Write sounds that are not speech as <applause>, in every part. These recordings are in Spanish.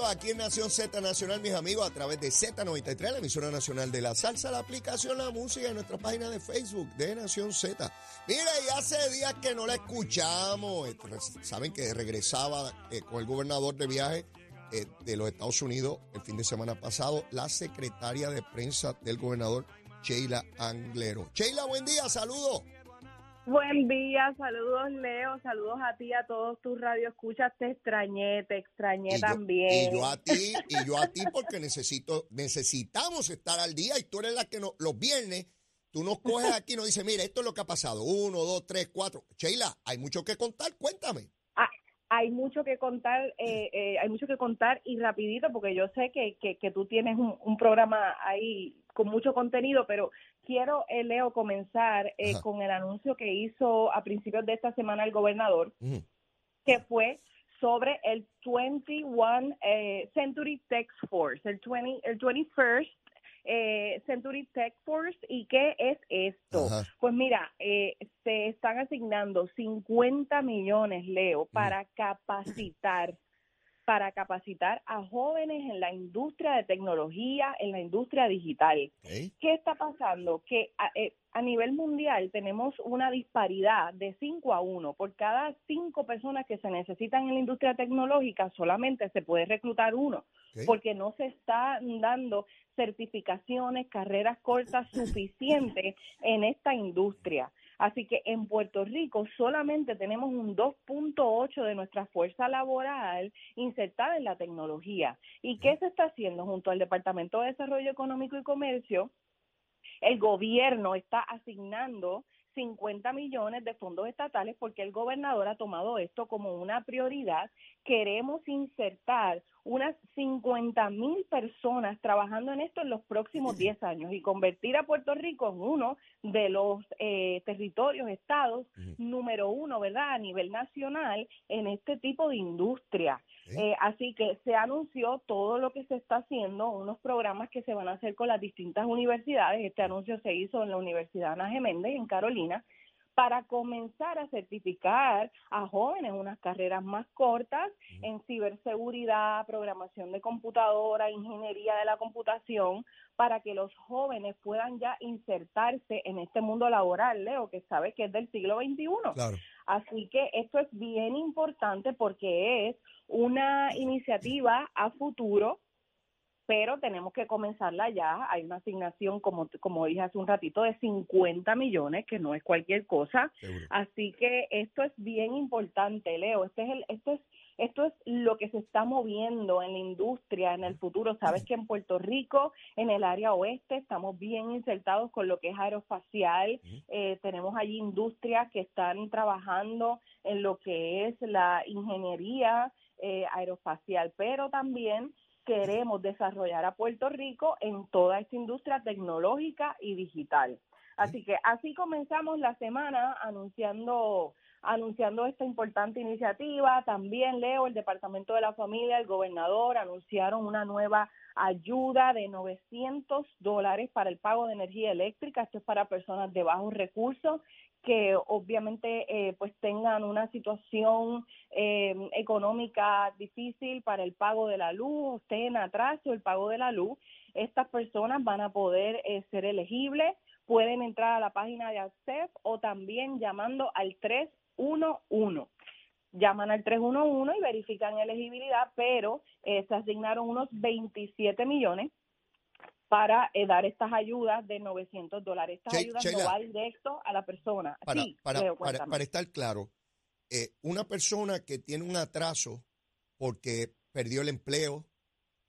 aquí en Nación Z Nacional, mis amigos, a través de Z93, la emisora nacional de la salsa, la aplicación La Música en nuestra página de Facebook de Nación Z. Mire, y hace días que no la escuchamos. Eh, Saben que regresaba eh, con el gobernador de viaje eh, de los Estados Unidos el fin de semana pasado, la secretaria de prensa del gobernador, Sheila Anglero. Sheila, buen día, saludos. Buen día, saludos Leo, saludos a ti, a todos tus radioescuchas, te extrañé, te extrañé Y yo- también. y yo a ti, y yo a ti porque necesito, necesitamos estar al día y tú eres la que no, los viernes, tú nos coges <laughs> aquí y nos dices, mira, esto es lo que ha pasado, uno, dos, tres, cuatro. Sheila, hay mucho que contar, cuéntame. Ah, hay mucho que contar, eh, eh, hay mucho que contar y rapidito porque yo sé que, que, que tú tienes un, un programa ahí con mucho contenido, pero quiero, eh, Leo, comenzar eh, con el anuncio que hizo a principios de esta semana el gobernador, que fue sobre el 21 eh, Century Tech Force, el, 20, el 21st eh, Century Tech Force. ¿Y qué es esto? Ajá. Pues mira, eh, se están asignando 50 millones, Leo, para capacitar para capacitar a jóvenes en la industria de tecnología, en la industria digital. ¿Qué está pasando? Que a, eh, a nivel mundial tenemos una disparidad de 5 a 1. Por cada 5 personas que se necesitan en la industria tecnológica, solamente se puede reclutar uno, porque no se están dando certificaciones, carreras cortas <laughs> suficientes en esta industria. Así que en Puerto Rico solamente tenemos un 2.8 de nuestra fuerza laboral insertada en la tecnología. ¿Y qué se está haciendo junto al Departamento de Desarrollo Económico y Comercio? El gobierno está asignando 50 millones de fondos estatales porque el gobernador ha tomado esto como una prioridad. Queremos insertar unas 50 mil personas trabajando en esto en los próximos 10 años y convertir a Puerto Rico en uno de los eh, territorios, estados número uno, ¿verdad? A nivel nacional en este tipo de industria. Eh, así que se anunció todo lo que se está haciendo, unos programas que se van a hacer con las distintas universidades. Este anuncio se hizo en la Universidad Ana Geméndez, en Carolina, para comenzar a certificar a jóvenes unas carreras más cortas en ciberseguridad, programación de computadora, ingeniería de la computación, para que los jóvenes puedan ya insertarse en este mundo laboral, Leo, que sabe que es del siglo XXI. Claro. Así que esto es bien importante porque es una iniciativa a futuro, pero tenemos que comenzarla ya. Hay una asignación, como, como dije hace un ratito, de 50 millones, que no es cualquier cosa. Seguro. Así que esto es bien importante, Leo. Este es el, esto es esto es lo que se está moviendo en la industria en el futuro. Sabes que en Puerto Rico, en el área oeste, estamos bien insertados con lo que es aeroespacial. Eh, tenemos allí industrias que están trabajando en lo que es la ingeniería eh, aeroespacial, pero también queremos desarrollar a Puerto Rico en toda esta industria tecnológica y digital. Así que así comenzamos la semana anunciando anunciando esta importante iniciativa. También leo el Departamento de la Familia, el gobernador anunciaron una nueva ayuda de 900 dólares para el pago de energía eléctrica. Esto es para personas de bajos recursos que obviamente eh, pues tengan una situación eh, económica difícil para el pago de la luz, estén en atraso el pago de la luz. Estas personas van a poder eh, ser elegibles, pueden entrar a la página de ACEF o también llamando al 311 llaman al 311 y verifican elegibilidad, pero eh, se asignaron unos 27 millones para eh, dar estas ayudas de 900 dólares. Estas Che- ayudas Sheila, no va directo a la persona. Para, sí, para, estar claro, eh, una persona que tiene un atraso porque perdió el empleo,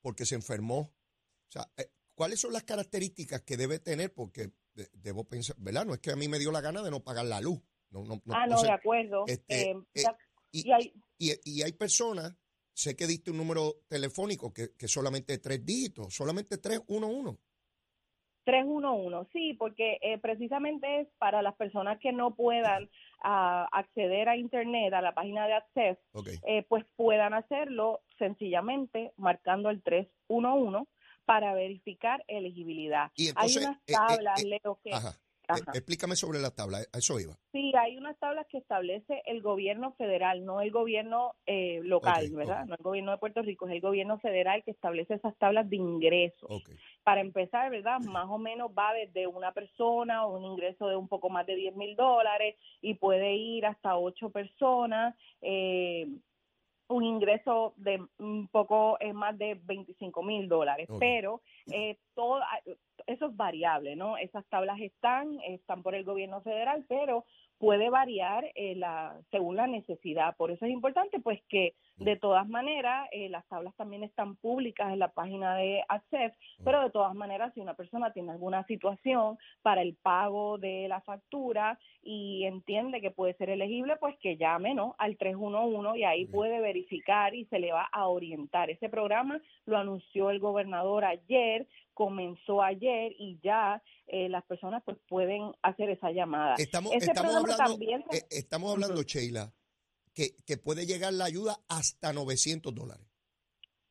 porque se enfermó, o sea, eh, ¿cuáles son las características que debe tener? Porque de- debo pensar, ¿verdad? No es que a mí me dio la gana de no pagar la luz. No, no, no, ah, no, sé. de acuerdo. este, Eh, eh, y, y hay, y, y hay personas, sé que diste un número telefónico que, que solamente tres dígitos, solamente 311. 311, sí, porque eh, precisamente es para las personas que no puedan acceder a Internet, a la página de Access, Ok. eh, pues puedan hacerlo sencillamente marcando el 311 para verificar elegibilidad. Y Hay entonces, unas eh, tablas, eh, Leo, que Ajá. Explícame sobre las tablas, a eso iba. Sí, hay unas tablas que establece el gobierno federal, no el gobierno eh, local, ¿verdad? No el gobierno de Puerto Rico, es el gobierno federal que establece esas tablas de ingresos. Para empezar, ¿verdad? Más o menos va desde una persona o un ingreso de un poco más de 10 mil dólares y puede ir hasta ocho personas. Eh, un ingreso de un poco es más de 25 mil dólares, pero eh, todo eso es variable, ¿no? Esas tablas están, están por el gobierno federal, pero puede variar eh, la, según la necesidad. Por eso es importante, pues, que de todas maneras, eh, las tablas también están públicas en la página de ACCEF, pero de todas maneras, si una persona tiene alguna situación para el pago de la factura y entiende que puede ser elegible, pues que llame ¿no? al 311 y ahí puede verificar y se le va a orientar. Ese programa lo anunció el gobernador ayer, comenzó ayer y ya eh, las personas pues pueden hacer esa llamada. Estamos, estamos hablando, eh, estamos hablando, Sheila, que, puede llegar la ayuda hasta 900 dólares.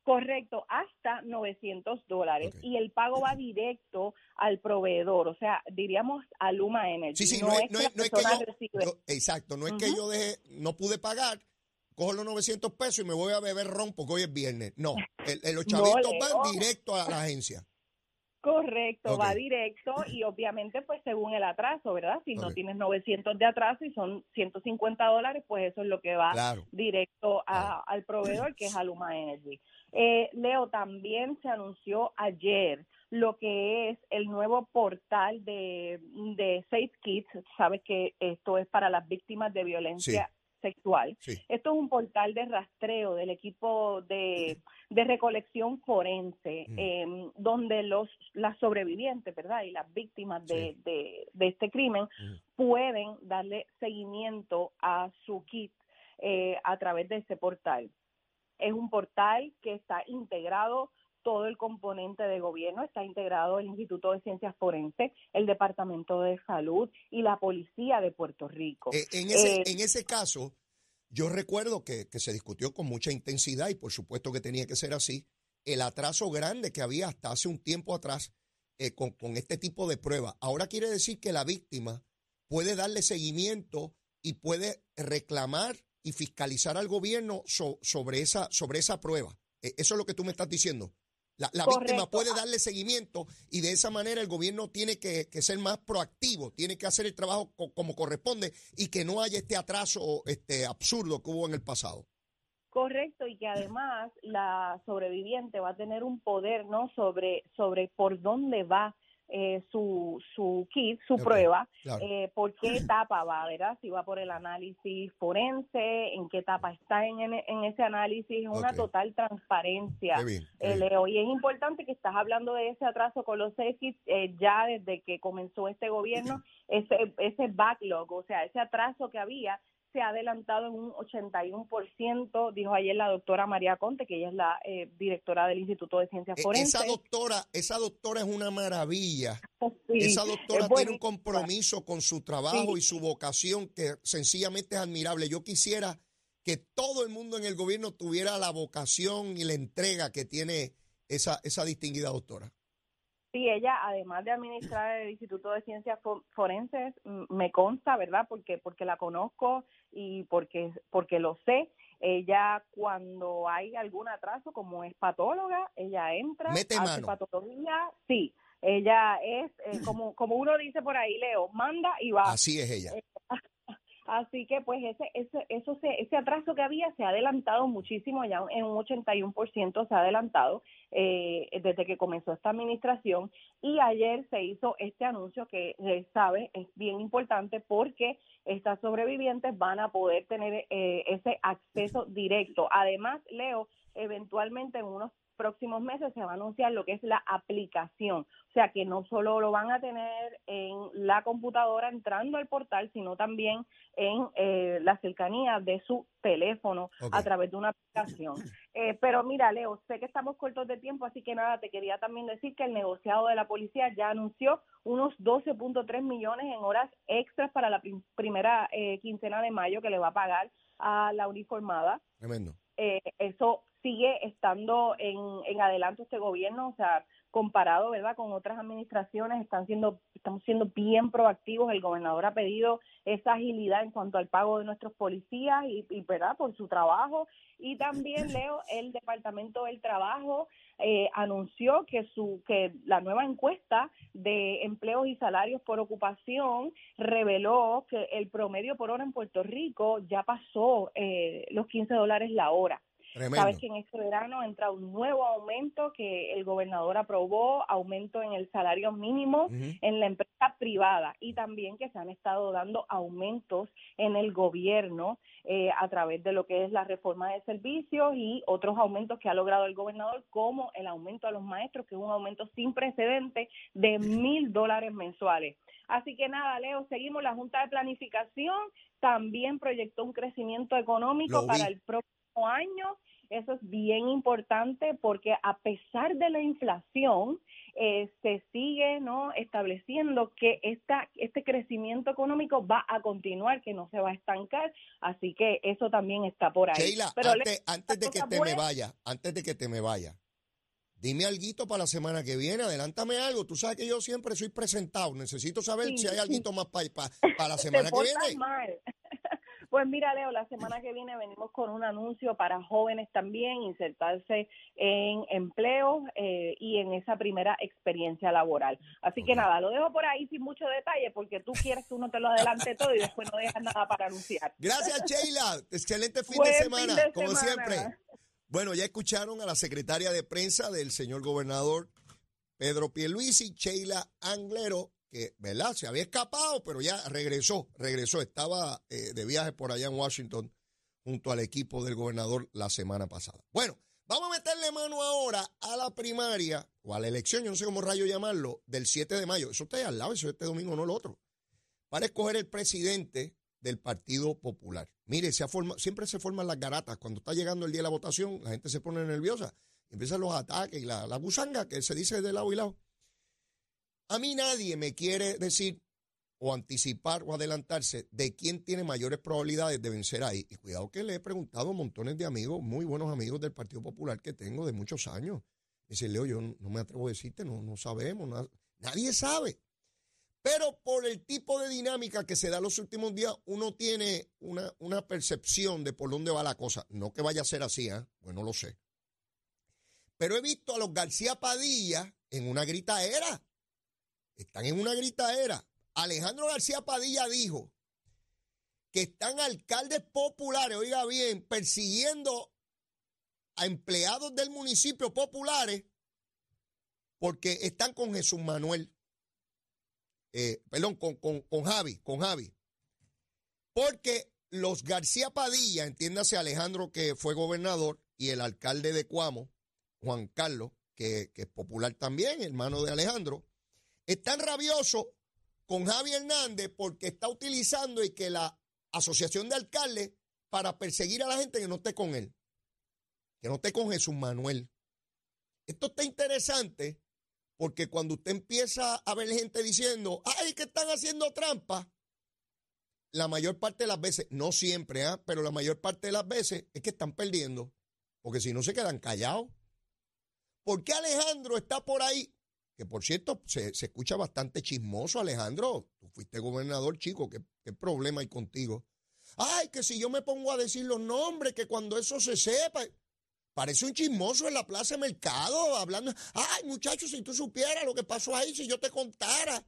Correcto, hasta 900 dólares. Y el pago va directo al proveedor, o sea, diríamos a Luma Energy. Sí, sí, no, es, que yo, exacto, no es que yo deje, no pude pagar, cojo los 900 pesos y me voy a beber ron porque hoy es viernes. No, el, los chavitos van directo a la agencia. Correcto, va directo y obviamente pues según el atraso, ¿verdad? Si no tienes 900 de atraso y son 150 dólares, pues eso es lo que va directo al proveedor que es <clears throat> Aluma Energy. Eh, Leo, también se anunció ayer lo que es el nuevo portal de, de Safe Kids. Sabes que esto es para las víctimas de violencia sexual. Esto es un portal de rastreo del equipo de, recolección forense, em, donde los las sobrevivientes, ¿verdad? Y las víctimas de, este crimen pueden darle seguimiento a su kit eh, a través de ese portal. Es un portal que está integrado todo el componente de gobierno, está integrado el Instituto de Ciencias Forenses, el Departamento de Salud y la Policía de Puerto Rico. Eh, en, ese, eh, en ese caso, yo recuerdo que, se discutió con mucha intensidad y por supuesto que tenía que ser así, el atraso grande que había hasta hace un tiempo atrás eh, con, este tipo de pruebas. Ahora quiere decir que la víctima puede darle seguimiento y puede reclamar y fiscalizar al gobierno sobre, esa, sobre esa prueba. eso es lo que tú me estás diciendo. La, víctima puede darle seguimiento y de esa manera el gobierno tiene que, ser más proactivo, tiene que hacer el trabajo como corresponde y que no haya este atraso este absurdo que hubo en el pasado. Correcto, y que además la sobreviviente va a tener un poder no sobre, sobre por dónde va eh, su, su kit, su prueba, eh, por qué <clears throat> etapa va, ¿verdad? Si va por el análisis forense, en qué etapa está en, en ese análisis, es una total transparencia, eh, Leo. Y es importante que estás hablando de ese atraso con los kits eh, ya desde que comenzó este gobierno, <clears throat> ese, ese backlog, o sea, ese atraso que había se ha adelantado en un 81%, dijo ayer la doctora María Conte, que ella es la eh, directora del Instituto de Ciencias e, Forenses. Esa doctora, esa doctora es una maravilla. <laughs> esa doctora tiene un compromiso con su trabajo y su vocación que sencillamente es admirable. Yo quisiera que todo el mundo en el gobierno tuviera la vocación y la entrega que tiene esa, esa distinguida doctora. Sí, ella, además de administrar el Instituto de Ciencias Forenses, me consta, ¿verdad? Porque porque la conozco y porque porque lo sé. Ella cuando hay algún atraso, como es patóloga, ella entra, Mete hace patología, sí. Ella es eh, <clears throat> como como uno dice por ahí, Leo, manda y va. Así es ella. Así que pues ese, ese, eso se, ese atraso que había se ha adelantado muchísimo, ya en un 81% se ha adelantado eh, desde que comenzó esta administración y ayer se hizo este anuncio que eh, sabe es bien importante porque estas sobrevivientes van a poder tener eh, ese acceso directo. Además, Leo, eventualmente en unos próximos meses se va a anunciar lo que es la aplicación. O sea que no solo lo van a tener en la computadora entrando al portal, sino también en eh, la cercanía de su teléfono a través de una aplicación. <clears throat> Eh, pero mira, Leo, sé que estamos cortos de tiempo, así que nada, te quería también decir que el negociado de la policía ya anunció unos 12.3 millones en horas extras para la primera eh, quincena de mayo que le va a pagar a la uniformada. Tremendo. eso sigue estando en, en adelanto este gobierno, o sea, comparado, ¿verdad? Con otras administraciones están siendo estamos siendo bien proactivos. El gobernador ha pedido esa agilidad en cuanto al pago de nuestros policías y, y ¿verdad? Por su trabajo y también Leo el Departamento del Trabajo eh, anunció que su que la nueva encuesta de empleos y salarios por ocupación reveló que el promedio por hora en Puerto Rico ya pasó eh, los 15 dólares la hora. Sabes que en este verano entra un nuevo aumento que el gobernador aprobó, aumento en el salario mínimo en la empresa privada y también que se han estado dando aumentos en el gobierno eh, a través de lo que es la reforma de servicios y otros aumentos que ha logrado el gobernador, como el aumento a los maestros, que es un aumento sin precedente de mil dólares mensuales. Así que nada, Leo, seguimos. La Junta de Planificación también proyectó un crecimiento económico para el próximo año. Eso es bien importante porque a pesar de la inflación, eh, se sigue no estableciendo que esta, este crecimiento económico va a continuar, que no se va a estancar. Así que eso también está por ahí. Sheila, Pero antes, antes de que te me vaya, antes de que te me vaya, dime algo para la semana que viene, adelántame algo. Tú sabes que yo siempre soy presentado. Necesito saber si hay algo más para, para, la <laughs> semana que viene. Pues mira, Leo, la semana que viene venimos con un anuncio para jóvenes también, insertarse en empleo eh, y en esa primera experiencia laboral. Así que nada, lo dejo por ahí sin mucho detalle porque tú quieres que uno te lo adelante todo y después no dejas nada para anunciar. Gracias, <laughs> Sheila. Excelente fin, de semana, como siempre. Bueno, ya escucharon a la secretaria de prensa del señor gobernador Pedro Pierluisi, Sheila Anglero, que, ¿verdad? Se había escapado, pero ya regresó, regresó. Estaba eh, de viaje por allá en Washington junto al equipo del gobernador la semana pasada. Bueno, vamos a meterle mano ahora a la primaria o a la elección, yo no sé cómo rayo llamarlo, del 7 de mayo. Eso está ahí al lado, eso es este domingo, no el otro. Para escoger el presidente del Partido Popular. Mire, se siempre se forman las garatas. Cuando está llegando el día de la votación, la gente se pone nerviosa. Empiezan los ataques y la, la gusanga que se dice de lado y lado. A mí nadie me quiere decir o anticipar o adelantarse de quién tiene mayores probabilidades de vencer ahí. Y cuidado que le he preguntado a montones de amigos, muy buenos amigos del Partido Popular que tengo de muchos años. dice, Leo, yo no me atrevo a decirte, no, no sabemos, nadie sabe. Pero por el tipo de dinámica que se da los últimos días, uno tiene una, una percepción de por dónde va la cosa. No que vaya a ser así, ¿eh? bueno, lo sé. Pero he visto a los García Padilla en una gritaera. Están en una gritaera. Alejandro García Padilla dijo que están alcaldes populares, oiga bien, persiguiendo a empleados del municipio populares porque están con Jesús Manuel, eh, perdón, con, con, con Javi, con Javi. Porque los García Padilla, entiéndase Alejandro que fue gobernador y el alcalde de Cuamo, Juan Carlos, que, que es popular también, hermano de Alejandro, están rabiosos con Javi Hernández porque está utilizando y que la asociación de alcaldes para perseguir a la gente que no esté con él, que no esté con Jesús Manuel. Esto está interesante porque cuando usted empieza a ver gente diciendo, ay, que están haciendo trampa, la mayor parte de las veces, no siempre, ¿ah? pero la mayor parte de las veces es que están perdiendo, porque si no se quedan callados. ¿Por qué Alejandro está por ahí por cierto se, escucha bastante chismoso, Alejandro. Tú fuiste gobernador, chico, ¿qué, ¿qué, problema hay contigo? Ay, que si yo me pongo a decir los nombres, que cuando eso se sepa. Parece un chismoso en la plaza de mercado, hablando. Ay, muchachos, si tú supieras lo que pasó ahí, si yo te contara.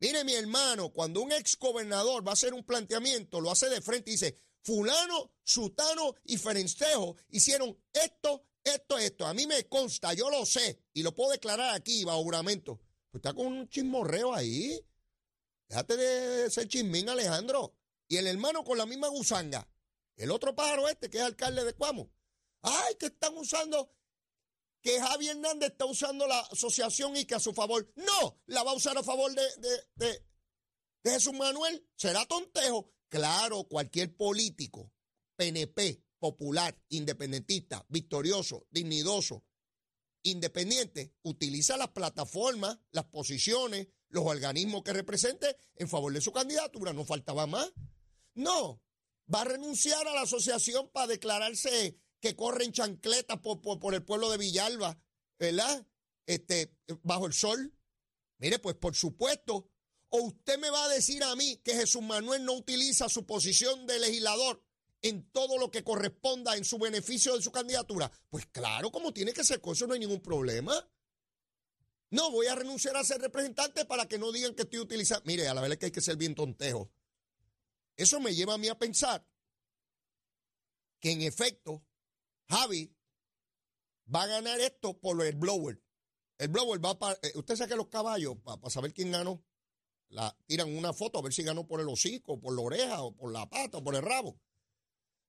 Mire, mi hermano, cuando un ex gobernador va a hacer un planteamiento, lo hace de frente y dice: Fulano, Sutano y Ferenstejo hicieron esto, esto, esto, a mí me consta, yo lo sé, y lo puedo declarar aquí bajo juramento. Pues está con un chismorreo ahí. Déjate de ser chismín, Alejandro. Y el hermano con la misma gusanga. El otro pájaro este, que es alcalde de Cuamo. Ay, que están usando, que Javi Hernández está usando la asociación y que a su favor. No, la va a usar a favor de, de, de, de Jesús Manuel. Será tontejo. Claro, cualquier político, PNP, popular, independentista, victorioso, dignidoso, independiente, utiliza las plataformas, las posiciones, los organismos que represente en favor de su candidatura. No faltaba más. No, va a renunciar a la asociación para declararse que corren chancletas por, por, el pueblo de Villalba, ¿verdad? este, bajo el sol? Mire, pues por supuesto. ¿O usted me va a decir a mí que Jesús Manuel no utiliza su posición de legislador en todo lo que corresponda en su beneficio de su candidatura? Pues claro, como tiene que ser, con eso no hay ningún problema. No, voy a renunciar a ser representante para que no digan que estoy utilizando. Mire, a la vez es que hay que ser bien tontejo. Eso me lleva a mí a pensar que en efecto Javi va a ganar esto por el blower. El blower va para. Eh, usted sabe que los caballos, para, saber quién ganó, la, tiran una foto a ver si ganó por el hocico, por la oreja, o por la pata, o por el rabo.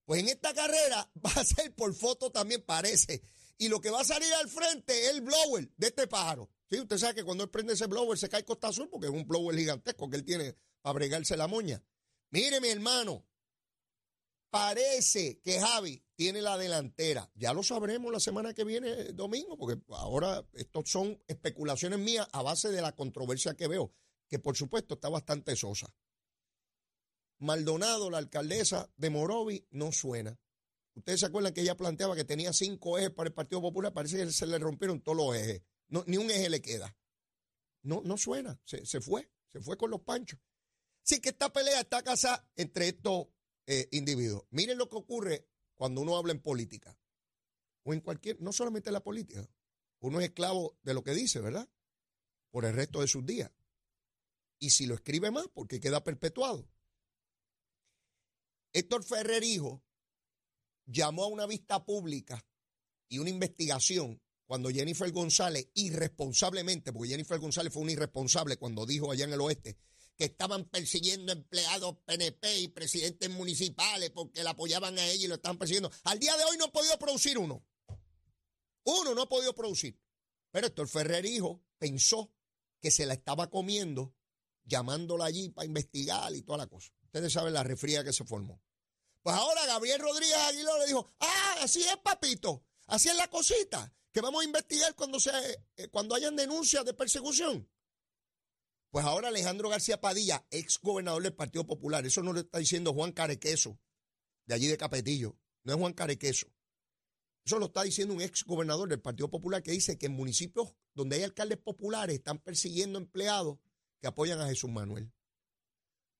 Pues en esta carrera <laughs> va a ser por foto también, parece. Y lo que va a salir al frente es el blower de este pájaro. Sí, usted sabe que cuando él prende ese blower se cae Costa Azul porque es un blower gigantesco que él tiene para bregarse la moña. Mire, mi hermano, parece que Javi tiene la delantera. Ya lo sabremos la semana que viene, domingo, porque ahora estos son especulaciones mías a base de la controversia que veo, que por supuesto está bastante sosa. Maldonado, la alcaldesa de Morovi, no suena. Ustedes se acuerdan que ella planteaba que tenía cinco ejes para el Partido Popular, parece que se le rompieron todos los ejes. ni un eje le queda. No, no suena, se, se fue, se fue con los panchos. Sí que esta pelea está casada entre estos eh, individuos. Miren lo que ocurre cuando uno habla en política o en cualquier, no solamente en la política. Uno es esclavo de lo que dice, ¿verdad? Por el resto de sus días. Y si lo escribe más, porque queda perpetuado. Héctor Ferrer Hijo llamó a una vista pública y una investigación cuando Jennifer González, irresponsablemente, porque Jennifer González fue un irresponsable cuando dijo allá en el oeste que estaban persiguiendo empleados PNP y presidentes municipales porque la apoyaban a ella y lo estaban persiguiendo. Al día de hoy no ha podido producir uno. Uno no ha podido producir. Pero Héctor Ferrer Hijo pensó que se la estaba comiendo, llamándola allí para investigar y toda la cosa. Ustedes saben la refría que se formó. Pues ahora Gabriel Rodríguez Aguilar le dijo, ah, así es, papito, así es la cosita, que vamos a investigar cuando, eh, cuando hayan denuncias de persecución. Pues ahora Alejandro García Padilla, ex gobernador del Partido Popular, eso no lo está diciendo Juan Carequeso, de allí de Capetillo, no es Juan Carequeso. Eso lo está diciendo un ex gobernador del Partido Popular que dice que en municipios donde hay alcaldes populares están persiguiendo empleados que apoyan a Jesús Manuel.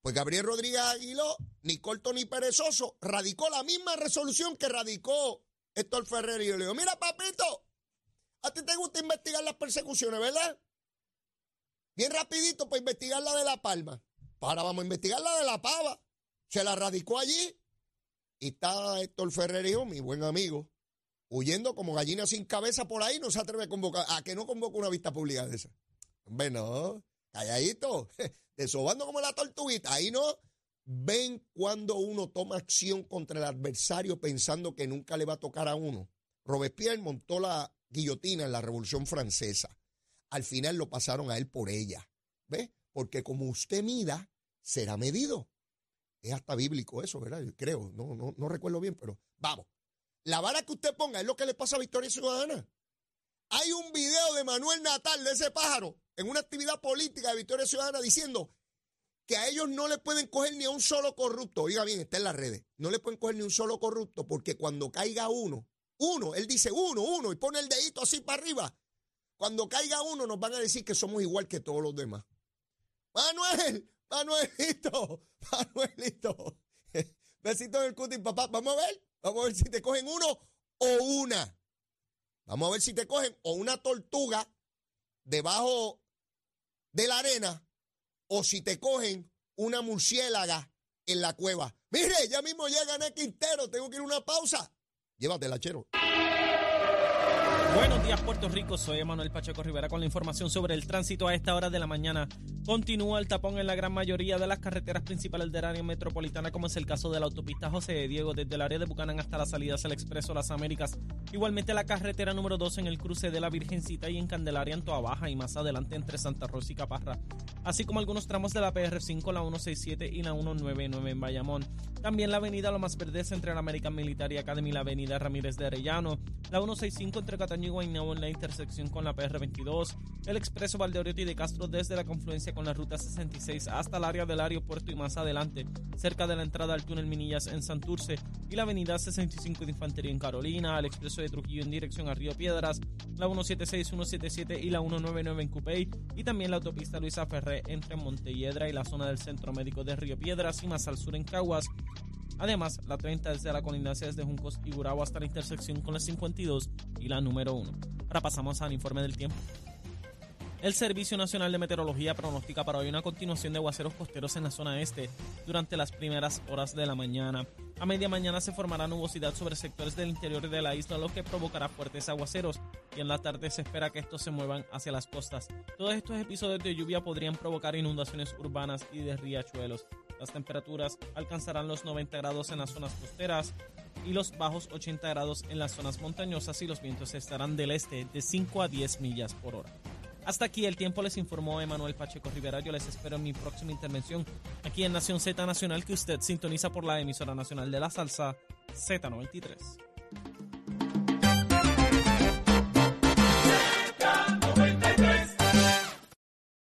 Pues Gabriel Rodríguez Aguiló, ni corto ni perezoso, radicó la misma resolución que radicó Héctor Ferrer y yo le digo, mira papito, a ti te gusta investigar las persecuciones, ¿verdad? Bien rapidito para investigar la de La Palma. Ahora vamos a investigar la de La Pava. Se la radicó allí. Y está Héctor Ferrerio, mi buen amigo, huyendo como gallina sin cabeza por ahí. No se atreve a convocar. ¿A que no convoca una vista pública de esa? Hombre, no. Calladito. <laughs> Desobando como la tortuguita. Ahí no. Ven cuando uno toma acción contra el adversario pensando que nunca le va a tocar a uno. Robespierre montó la guillotina en la Revolución Francesa al final lo pasaron a él por ella. ¿Ve? Porque como usted mida, será medido. Es hasta bíblico eso, ¿verdad? Yo creo, no, no, no recuerdo bien, pero vamos. La vara que usted ponga es lo que le pasa a Victoria Ciudadana. Hay un video de Manuel Natal, de ese pájaro, en una actividad política de Victoria Ciudadana diciendo que a ellos no le pueden coger ni a un solo corrupto. Oiga bien, está en las redes. No le pueden coger ni un solo corrupto porque cuando caiga uno, uno, él dice uno, uno, y pone el dedito así para arriba, cuando caiga uno nos van a decir que somos igual que todos los demás. Manuel, Manuelito, <laughs> Manuelito. <laughs> Besito en el cutis, papá. Vamos a ver, vamos a ver si te cogen uno o una. Vamos a ver si te cogen o una tortuga debajo de la arena o si te cogen una murciélaga en la cueva. Mire, ya mismo llega el Quintero, tengo que ir a una pausa. Llévatela, chero. Buenos días Puerto Rico, soy Emanuel Pacheco Rivera con la información sobre el tránsito a esta hora de la mañana. Continúa el tapón en la gran mayoría de las carreteras principales del área metropolitana, como es el caso de la autopista José Diego, desde el área de Bucanán hasta las salidas al Expreso Las Américas. Igualmente la carretera número 2 en el cruce de la Virgencita y en Candelaria en Toa Baja y más adelante entre Santa Rosa y Caparra. Así como algunos tramos de la PR5, la 167 y la 199 en Bayamón. También la avenida Lo Más Verdes entre la American Military Academy y la avenida Ramírez de Arellano. La 165 entre Cataño y Guaynabo en la intersección con la PR22, el expreso Valdeoriotti de Castro desde la confluencia con la ruta 66 hasta el área del aeropuerto y más adelante, cerca de la entrada al túnel Minillas en Santurce y la avenida 65 de Infantería en Carolina, el expreso de Trujillo en dirección a Río Piedras, la 176, 177 y la 199 en Cupey y también la autopista Luisa Ferré entre Montelledra y la zona del Centro Médico de Río Piedras y más al sur en Caguas, Además, la 30 desde la colindancia desde Juncos y Gurabo hasta la intersección con la 52 y la número 1. Ahora pasamos al informe del tiempo. El Servicio Nacional de Meteorología pronostica para hoy una continuación de aguaceros costeros en la zona este durante las primeras horas de la mañana. A media mañana se formará nubosidad sobre sectores del interior de la isla, lo que provocará fuertes aguaceros, y en la tarde se espera que estos se muevan hacia las costas. Todos estos episodios de lluvia podrían provocar inundaciones urbanas y de riachuelos. Las temperaturas alcanzarán los 90 grados en las zonas costeras y los bajos 80 grados en las zonas montañosas y los vientos estarán del este de 5 a 10 millas por hora. Hasta aquí el tiempo les informó Emanuel Pacheco Rivera. Yo les espero en mi próxima intervención aquí en Nación Z Nacional que usted sintoniza por la emisora nacional de la salsa Z93.